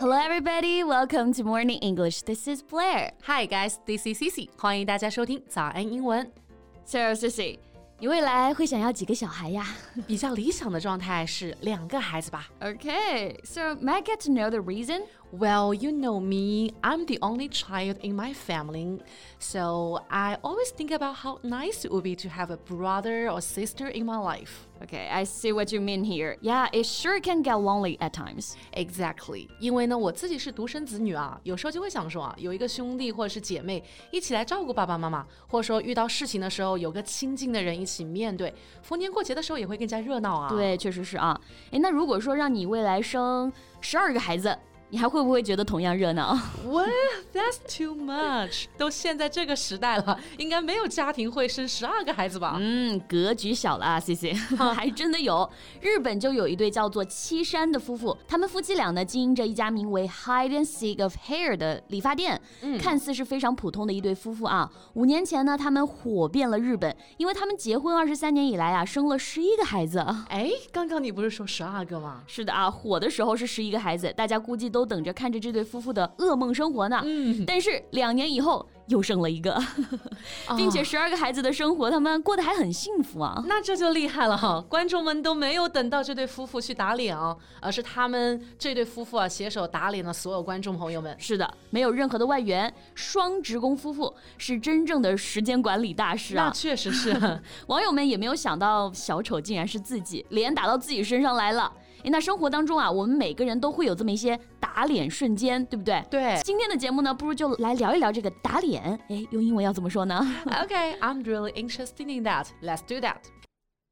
Hello, everybody. Welcome to Morning English. This is Blair. Hi, guys. This is Cici. 欢迎大家收听早安英文。 So, Cici, 你未来会想要几个小孩呀比较理想的状态是两个孩子吧。 Okay, so may I get to know the reason? Well, you know me, I'm the only child in my family, so I always think about how nice it would be to have a brother or sister in my life. Okay, I see what you mean here. Yeah, it sure can get lonely at times. Exactly，因为呢，我自己是独生子女啊，有时候就会想说啊，有一个兄弟或者是姐妹一起来照顾爸爸妈妈，或者说遇到事情的时候有个亲近的人一起面对，逢年过节的时候也会更加热闹啊。对，确实是啊。诶，那如果说让你未来生十二个孩子， 你还会不会觉得同样热闹？Well, that's too much. 都现在这个时代了，应该没有家庭会生十二个孩子吧？嗯，格局小了啊，C C，还真的有。日本就有一对叫做七山的夫妇，他们夫妻俩呢经营着一家名为 Hide and Seek of Hair 的理发店，嗯看似是非常普通的一对夫妇啊。五年前呢，他们火遍了日本，因为他们结婚二十三年以来啊，生了十一个孩子。哎，刚刚你不是说十二个吗？是的啊，火的时候是十一个孩子，大家估计都等着看着这对夫妇的噩梦生活呢。嗯，但是两年以后又生了一个，并且十二个孩子的生活，他们过得还很幸福啊。那这就厉害了哈！观众们都没有等到这对夫妇去打脸啊，而是他们这对夫妇啊携手打脸了所有观众朋友们。是的，没有任何的外援，双职工夫妇是真正的时间管理大师啊那啊！确实是，网友们也没有想到小丑竟然是自己，脸打到自己身上来了。诶，那生活当中啊，我们每个人都会有这么一些打脸瞬间，对不对？对。今天的节目呢，不如就来聊一聊这个打脸。哎，用英文要怎么说呢？Okay, I'm really interested in that. Let's do that.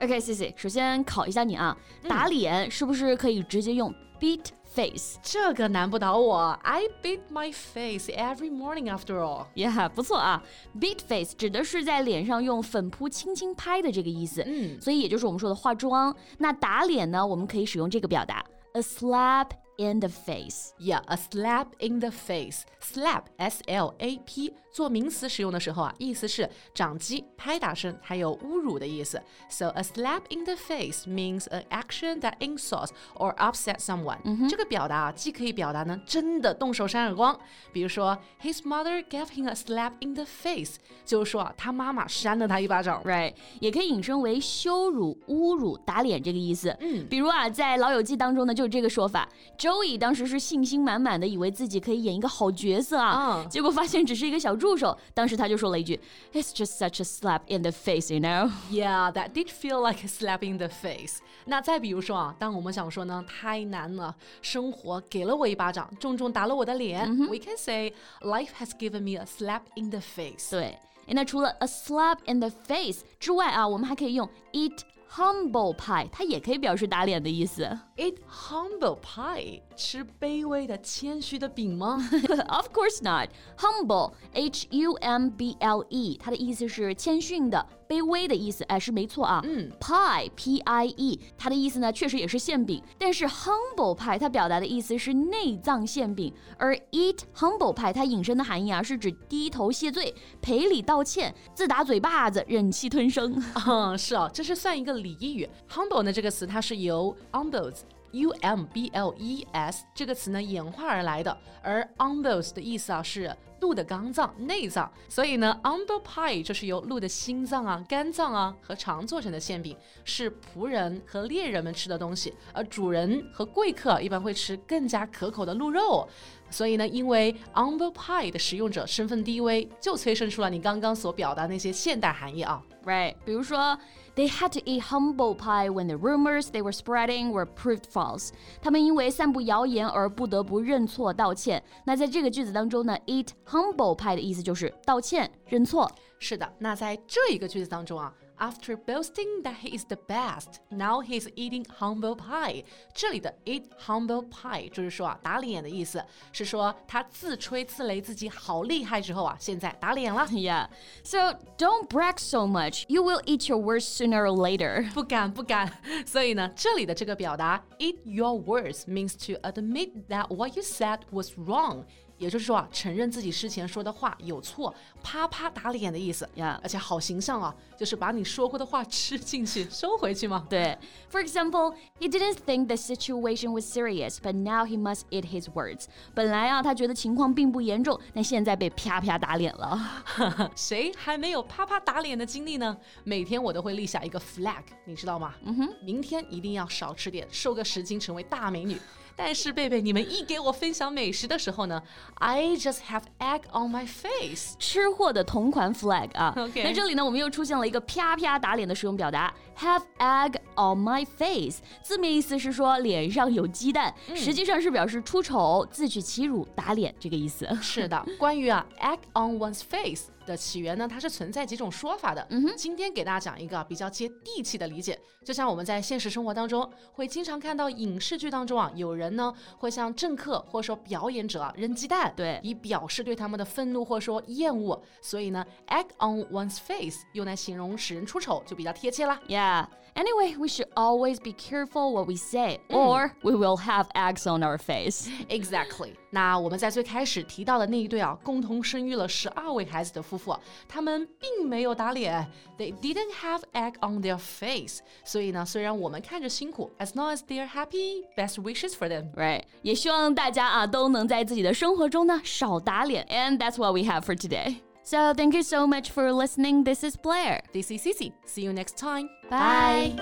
OK，C C，首先考一下你啊，打脸是不是可以直接用 beat face？这个难不倒我。I beat my face every morning after all. Yeah，、不错啊！Beat face 指的是在脸上用粉扑轻轻拍的这个意思，嗯所以也就是我们说的化妆。那打脸呢，我们可以使用这个表达，a slap in the face。Yeah, a slap in the face. Slap, S-L-A-P，做名词使用的时候啊，意思是掌击、拍打声，还有侮辱的意思。So a slap in the face means an action that insults or upsets someone、这个表达啊，既可以表达呢真的动手扇耳光，比如说 His mother gave him a slap in the face，就是说啊，他妈妈扇了他一巴掌。Right，也可以引申为羞辱、侮辱、打脸这个意思。嗯，比如啊，在《老友记》当中呢，就是这个说法。Joey 当时是信心满满的，以为自己可以演一个好角色啊，嗯结果发现只是一个小助手。当时他就说了一句：“It's just such a slap in the face, you know。” Yeah, that did feel like a slap in the face. 那再比如说啊，当我们想说呢，太难了，生活给了我一巴掌，重重打了我的脸、w e can say life has given me a slap in the face. 对，诶那除了 a slap in the face 之外啊，我们还可以用 eat humble pie，它也可以表示打脸的意思。 Eat humble pie，吃卑微的、谦虚的饼吗？of course not. Humble, H U M B L E，它的意思是谦逊的、卑微的意思，哎，是没错啊。嗯，pie, P I E，它的意思呢，确实也是馅饼，但是 humble pie 它表达的意思是内脏馅饼，而 eat humble pie 它引申的含义啊，是指低头谢罪、赔礼道歉、自打嘴巴子、忍气吞声。嗯，是啊，这是算一个俚语。humble 呢这个词它是由 umbles。U M B L E S 这个词呢演化而来的，而 on those 的意思啊是鹿的肝脏、内脏，所以呢 umble pie 就是由鹿的心脏啊、肝脏啊和肠做成的馅饼，是仆人和猎人们吃的东西，而主人和贵客一般会吃更加可口的鹿肉。所以呢，因为 umble pie 的使用者身份低微，就催生出了你刚刚所表达那些现代含义啊。Right，比如说，They had to eat humble pie when the rumors they were spreading were proved false。他们因为散布谣言而不得不认错道歉。那在这个句子当中呢，eat humble pie 的意思就是道歉、认错。是的，那在这一个句子当中啊 After boasting that he is the best, now he's eating humble pie。这里的 eat humble pie 就是说啊，打脸的意思，是说他自吹自擂自己好厉害之后啊，现在打脸了。 Yeah. So don't brag so much. You will eat your words sooner or later. 不敢不敢，所以呢，这里的这个表达 eat your words means to admit that what you said was wrong。 也就是说啊，承认自己之前说的话有错，啪啪打脸的意思。Yeah 而且好形象啊，就是把你说过的话吃进去，收回去嘛。对 For example, he didn't think the situation was serious, but now he must eat his words. 本来啊，他觉得情况并不严重，但现在被啪啪打脸了。谁还没有啪啪打脸的经历呢？每天我都会立下一个 flag，你知道吗？嗯哼，明天一定要少吃点，瘦个十斤，成为大美女。但是贝贝，你们一给我分享美食的时候呢，I just have egg on my face。吃货的同款 flag 啊 OK 那这里呢，我们又出现了一个啪啪打脸的使用表达，have egg on my face。字面意思是说脸上有鸡蛋，实际上是表示出丑、自取其辱、打脸这个意思。是的，关于啊 egg on one's face 的起源呢，它是存在几种说法的。嗯哼，今天给大家讲一个比较接地气的理解，就像我们在现实生活当中会经常看到影视剧当中啊，有人呢会向政客或者说表演者啊扔鸡蛋，对以表示对他们的愤怒或者说厌恶。所以呢，egg on one's face 用来形容使人出丑就比较贴切啦。Yeah. Anyway, we should always be careful what we say, or we will have eggs on our face. Exactly。那我们在最开始提到的那一对啊，共同生育了十二位孩子的夫妇啊，他们并没有打脸，They didn't have egg on their face。所以呢，虽然我们看着辛苦，as long as they're happy, best wishes for them。 Right. 也希望大家啊都能在自己的生活中呢少打脸。And that's what we have for today. So thank you so much for listening. This is Blair. This is Cici. See you next time. Bye.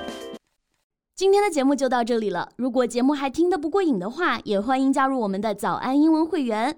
今天的节目就到这里了。如果节目还听得不过瘾的话，也欢迎加入我们的早安英文会员。